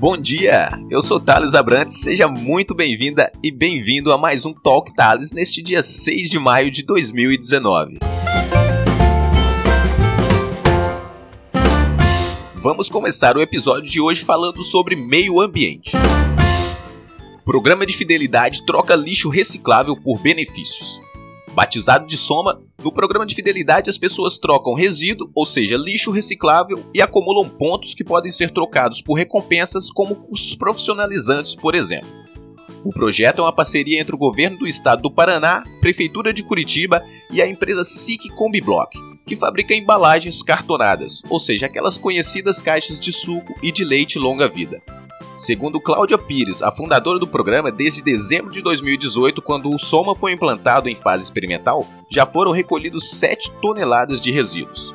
Bom dia, eu sou Thales Abrantes, seja muito bem-vinda e bem-vindo a mais um Talk Thales neste dia 6 de maio de 2019. Vamos começar o episódio de hoje falando sobre meio ambiente. Programa de fidelidade troca lixo reciclável por benefícios. Batizado de Soma, no programa de fidelidade as pessoas trocam resíduo, ou seja, lixo reciclável, e acumulam pontos que podem ser trocados por recompensas como cursos profissionalizantes, por exemplo. O projeto é uma parceria entre o governo do estado do Paraná, Prefeitura de Curitiba e a empresa SIC Combiblock, que fabrica embalagens cartonadas, ou seja, aquelas conhecidas caixas de suco e de leite longa-vida. Segundo Cláudia Pires, a fundadora do programa, desde dezembro de 2018, quando o Soma foi implantado em fase experimental, já foram recolhidos 7 toneladas de resíduos.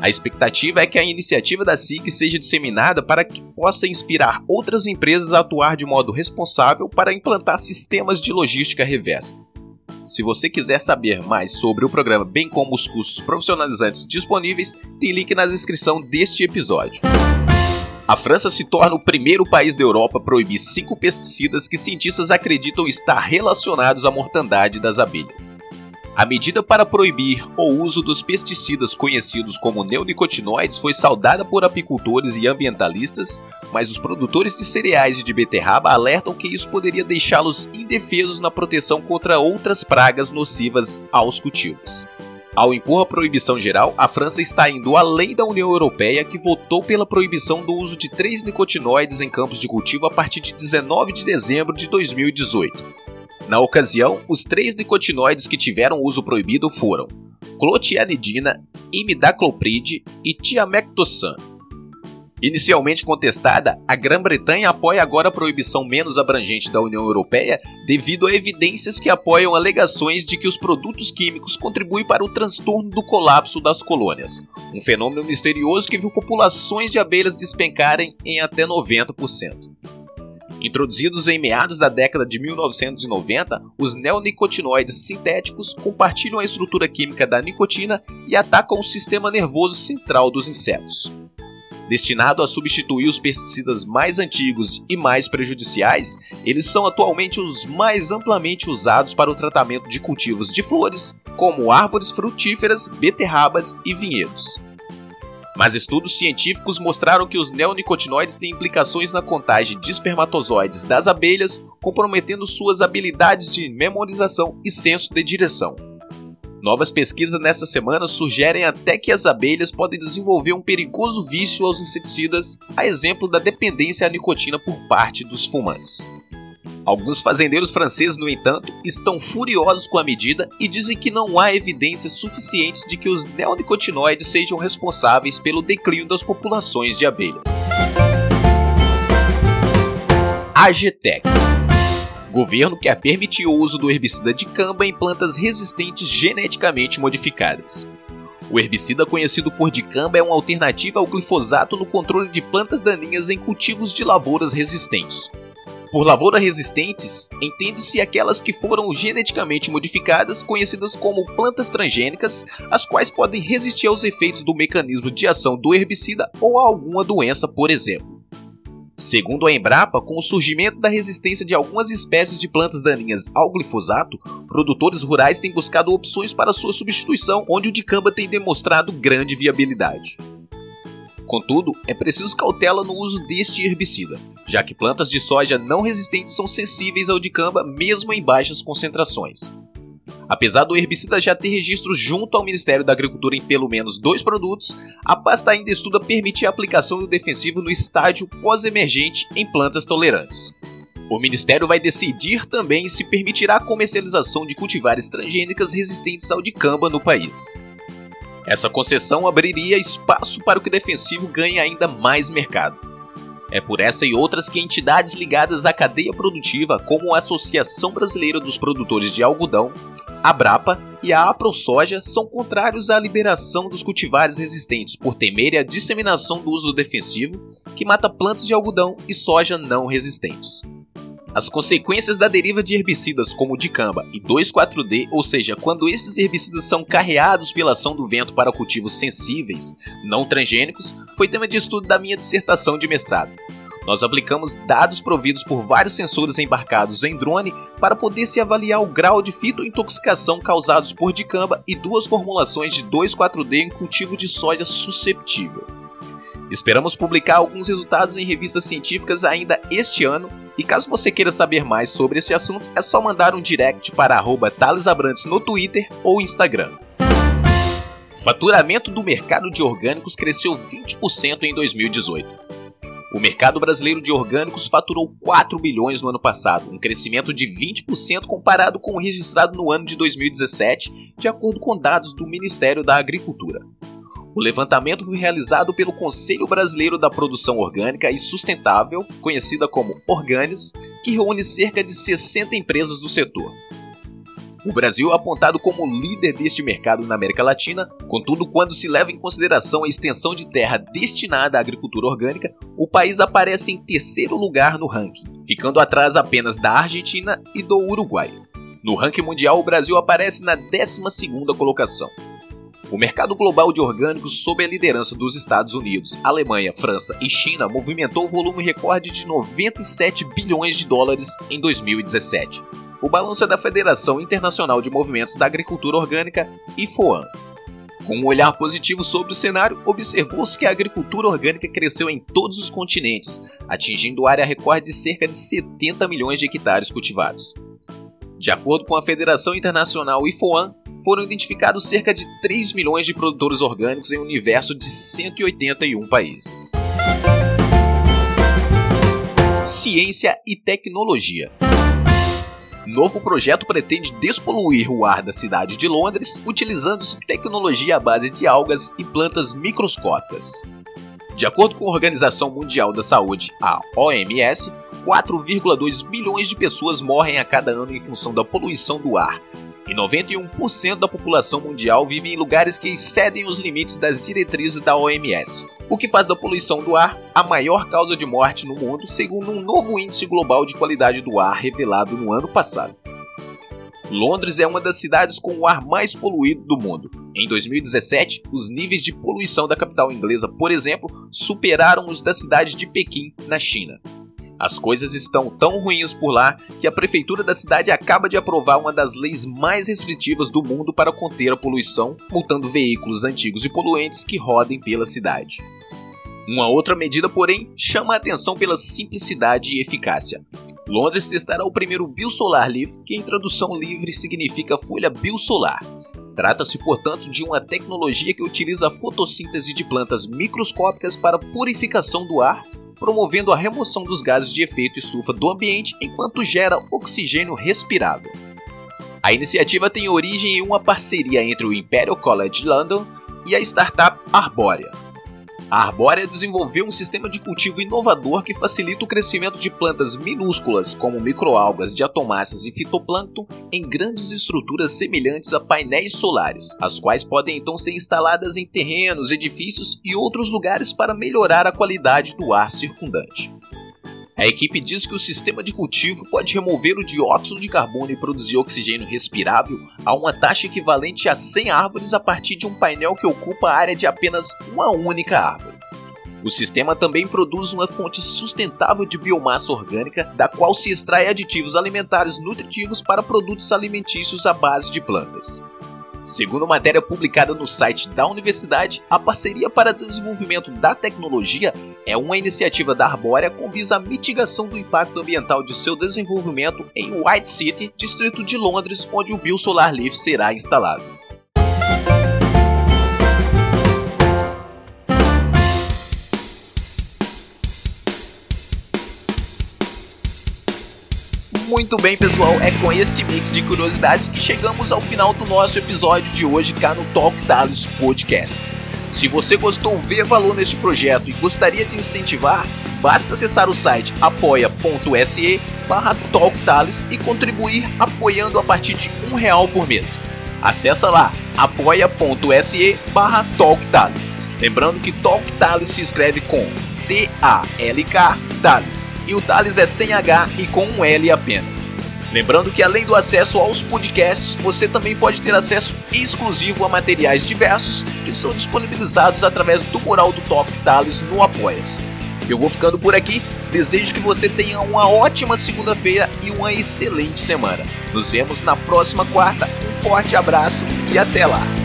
A expectativa é que a iniciativa da SIC seja disseminada para que possa inspirar outras empresas a atuar de modo responsável para implantar sistemas de logística reversa. Se você quiser saber mais sobre o programa, bem como os cursos profissionalizantes disponíveis, tem link na descrição deste episódio. A França se torna o primeiro país da Europa a proibir cinco pesticidas que cientistas acreditam estar relacionados à mortandade das abelhas. A medida para proibir o uso dos pesticidas conhecidos como neonicotinoides foi saudada por apicultores e ambientalistas, mas os produtores de cereais e de beterraba alertam que isso poderia deixá-los indefesos na proteção contra outras pragas nocivas aos cultivos. Ao impor a proibição geral, a França está indo além da União Europeia, que votou pela proibição do uso de três nicotinoides em campos de cultivo a partir de 19 de dezembro de 2018. Na ocasião, os três nicotinoides que tiveram uso proibido foram clotianidina, imidacloprid e tiamectosan. Inicialmente contestada, a Grã-Bretanha apoia agora a proibição menos abrangente da União Europeia devido a evidências que apoiam alegações de que os produtos químicos contribuem para o transtorno do colapso das colônias, um fenômeno misterioso que viu populações de abelhas despencarem em até 90%. Introduzidos em meados da década de 1990, os neonicotinoides sintéticos compartilham a estrutura química da nicotina e atacam o sistema nervoso central dos insetos. Destinado a substituir os pesticidas mais antigos e mais prejudiciais, eles são atualmente os mais amplamente usados para o tratamento de cultivos de flores, como árvores frutíferas, beterrabas e vinhedos. Mas estudos científicos mostraram que os neonicotinoides têm implicações na contagem de espermatozoides das abelhas, comprometendo suas habilidades de memorização e senso de direção. Novas pesquisas nessa semana sugerem até que as abelhas podem desenvolver um perigoso vício aos inseticidas, a exemplo da dependência à nicotina por parte dos fumantes. Alguns fazendeiros franceses, no entanto, estão furiosos com a medida e dizem que não há evidências suficientes de que os neonicotinoides sejam responsáveis pelo declínio das populações de abelhas. AGTEC Governo quer permitir o uso do herbicida dicamba em plantas resistentes geneticamente modificadas. O herbicida conhecido por dicamba é uma alternativa ao glifosato no controle de plantas daninhas em cultivos de lavouras resistentes. Por lavoura resistentes, entende-se aquelas que foram geneticamente modificadas, conhecidas como plantas transgênicas, as quais podem resistir aos efeitos do mecanismo de ação do herbicida ou a alguma doença, por exemplo. Segundo a Embrapa, com o surgimento da resistência de algumas espécies de plantas daninhas ao glifosato, produtores rurais têm buscado opções para sua substituição, onde o dicamba tem demonstrado grande viabilidade. Contudo, é preciso cautela no uso deste herbicida, já que plantas de soja não resistentes são sensíveis ao dicamba mesmo em baixas concentrações. Apesar do herbicida já ter registro junto ao Ministério da Agricultura em pelo menos dois produtos, a pasta ainda estuda permitir a aplicação do defensivo no estágio pós-emergente em plantas tolerantes. O Ministério vai decidir também se permitirá a comercialização de cultivares transgênicas resistentes ao dicamba no país. Essa concessão abriria espaço para que o defensivo ganhe ainda mais mercado. É por essa e outras que entidades ligadas à cadeia produtiva, como a Associação Brasileira dos Produtores de Algodão, a Brapa e a AproSoja são contrários à liberação dos cultivares resistentes por temerem a disseminação do uso defensivo, que mata plantas de algodão e soja não resistentes. As consequências da deriva de herbicidas como o dicamba e 2,4-D, ou seja, quando estes herbicidas são carreados pela ação do vento para cultivos sensíveis, não transgênicos, foi tema de estudo da minha dissertação de mestrado. Nós aplicamos dados providos por vários sensores embarcados em drone para poder se avaliar o grau de fitointoxicação causados por dicamba e duas formulações de 2,4-D em cultivo de soja susceptível. Esperamos publicar alguns resultados em revistas científicas ainda este ano e caso você queira saber mais sobre esse assunto, é só mandar um direct para arroba Abrantes no Twitter ou Instagram. Faturamento do mercado de orgânicos cresceu 20% em 2018. O mercado brasileiro de orgânicos faturou 4 bilhões no ano passado, um crescimento de 20% comparado com o registrado no ano de 2017, de acordo com dados do Ministério da Agricultura. O levantamento foi realizado pelo Conselho Brasileiro da Produção Orgânica e Sustentável, conhecida como Orgânis, que reúne cerca de 60 empresas do setor. O Brasil é apontado como líder deste mercado na América Latina, contudo, quando se leva em consideração a extensão de terra destinada à agricultura orgânica, o país aparece em terceiro lugar no ranking, ficando atrás apenas da Argentina e do Uruguai. No ranking mundial, o Brasil aparece na 12ª colocação. O mercado global de orgânicos, sob a liderança dos Estados Unidos, Alemanha, França e China, movimentou o volume recorde de 97 bilhões de dólares em 2017 o balanço é da Federação Internacional de Movimentos da Agricultura Orgânica, IFOAM. Com um olhar positivo sobre o cenário, observou-se que a agricultura orgânica cresceu em todos os continentes, atingindo área recorde de cerca de 70 milhões de hectares cultivados. De acordo com a Federação Internacional IFOAM, foram identificados cerca de 3 milhões de produtores orgânicos em um universo de 181 países. Ciência e tecnologia. Novo projeto pretende despoluir o ar da cidade de Londres utilizando-se tecnologia à base de algas e plantas microscópicas. De acordo com a Organização Mundial da Saúde, a OMS, 4,2 bilhões de pessoas morrem a cada ano em função da poluição do ar, e 91% da população mundial vive em lugares que excedem os limites das diretrizes da OMS, o que faz da poluição do ar a maior causa de morte no mundo, segundo um novo índice global de qualidade do ar revelado no ano passado. Londres é uma das cidades com o ar mais poluído do mundo. Em 2017, os níveis de poluição da capital inglesa, por exemplo, superaram os da cidade de Pequim, na China. As coisas estão tão ruins por lá que a prefeitura da cidade acaba de aprovar uma das leis mais restritivas do mundo para conter a poluição, multando veículos antigos e poluentes que rodem pela cidade. Uma outra medida, porém, chama a atenção pela simplicidade e eficácia. Londres testará o primeiro Biosolar Leaf, que em tradução livre significa folha biosolar. Trata-se, portanto, de uma tecnologia que utiliza a fotossíntese de plantas microscópicas para purificação do ar promovendo a remoção dos gases de efeito estufa do ambiente enquanto gera oxigênio respirável. A iniciativa tem origem em uma parceria entre o Imperial College London e a startup Arborea. A Arbórea desenvolveu um sistema de cultivo inovador que facilita o crescimento de plantas minúsculas, como microalgas, diatomáceas e fitoplâncton, em grandes estruturas semelhantes a painéis solares, as quais podem então ser instaladas em terrenos, edifícios e outros lugares para melhorar a qualidade do ar circundante. A equipe diz que o sistema de cultivo pode remover o dióxido de carbono e produzir oxigênio respirável a uma taxa equivalente a 100 árvores a partir de um painel que ocupa a área de apenas uma única árvore. O sistema também produz uma fonte sustentável de biomassa orgânica, da qual se extrai aditivos alimentares nutritivos para produtos alimentícios à base de plantas. Segundo matéria publicada no site da universidade, a parceria para desenvolvimento da tecnologia é uma iniciativa da Arbórea com visa a mitigação do impacto ambiental de seu desenvolvimento em White City, distrito de Londres, onde o Biosolar Leaf será instalado. Muito bem, pessoal, é com este mix de curiosidades que chegamos ao final do nosso episódio de hoje cá no Talk Talos Podcast. Se você gostou, vê valor neste projeto e gostaria de incentivar, basta acessar o site apoia.se barra e contribuir apoiando a partir de um real por mês. Acesse lá apoia.se barra Lembrando que Talk se escreve com T-A-L-K Thales e o Thales é sem H e com um L apenas. Lembrando que além do acesso aos podcasts, você também pode ter acesso exclusivo a materiais diversos que são disponibilizados através do mural do Top Thales no Apoias. Eu vou ficando por aqui. Desejo que você tenha uma ótima segunda-feira e uma excelente semana. Nos vemos na próxima quarta. Um forte abraço e até lá!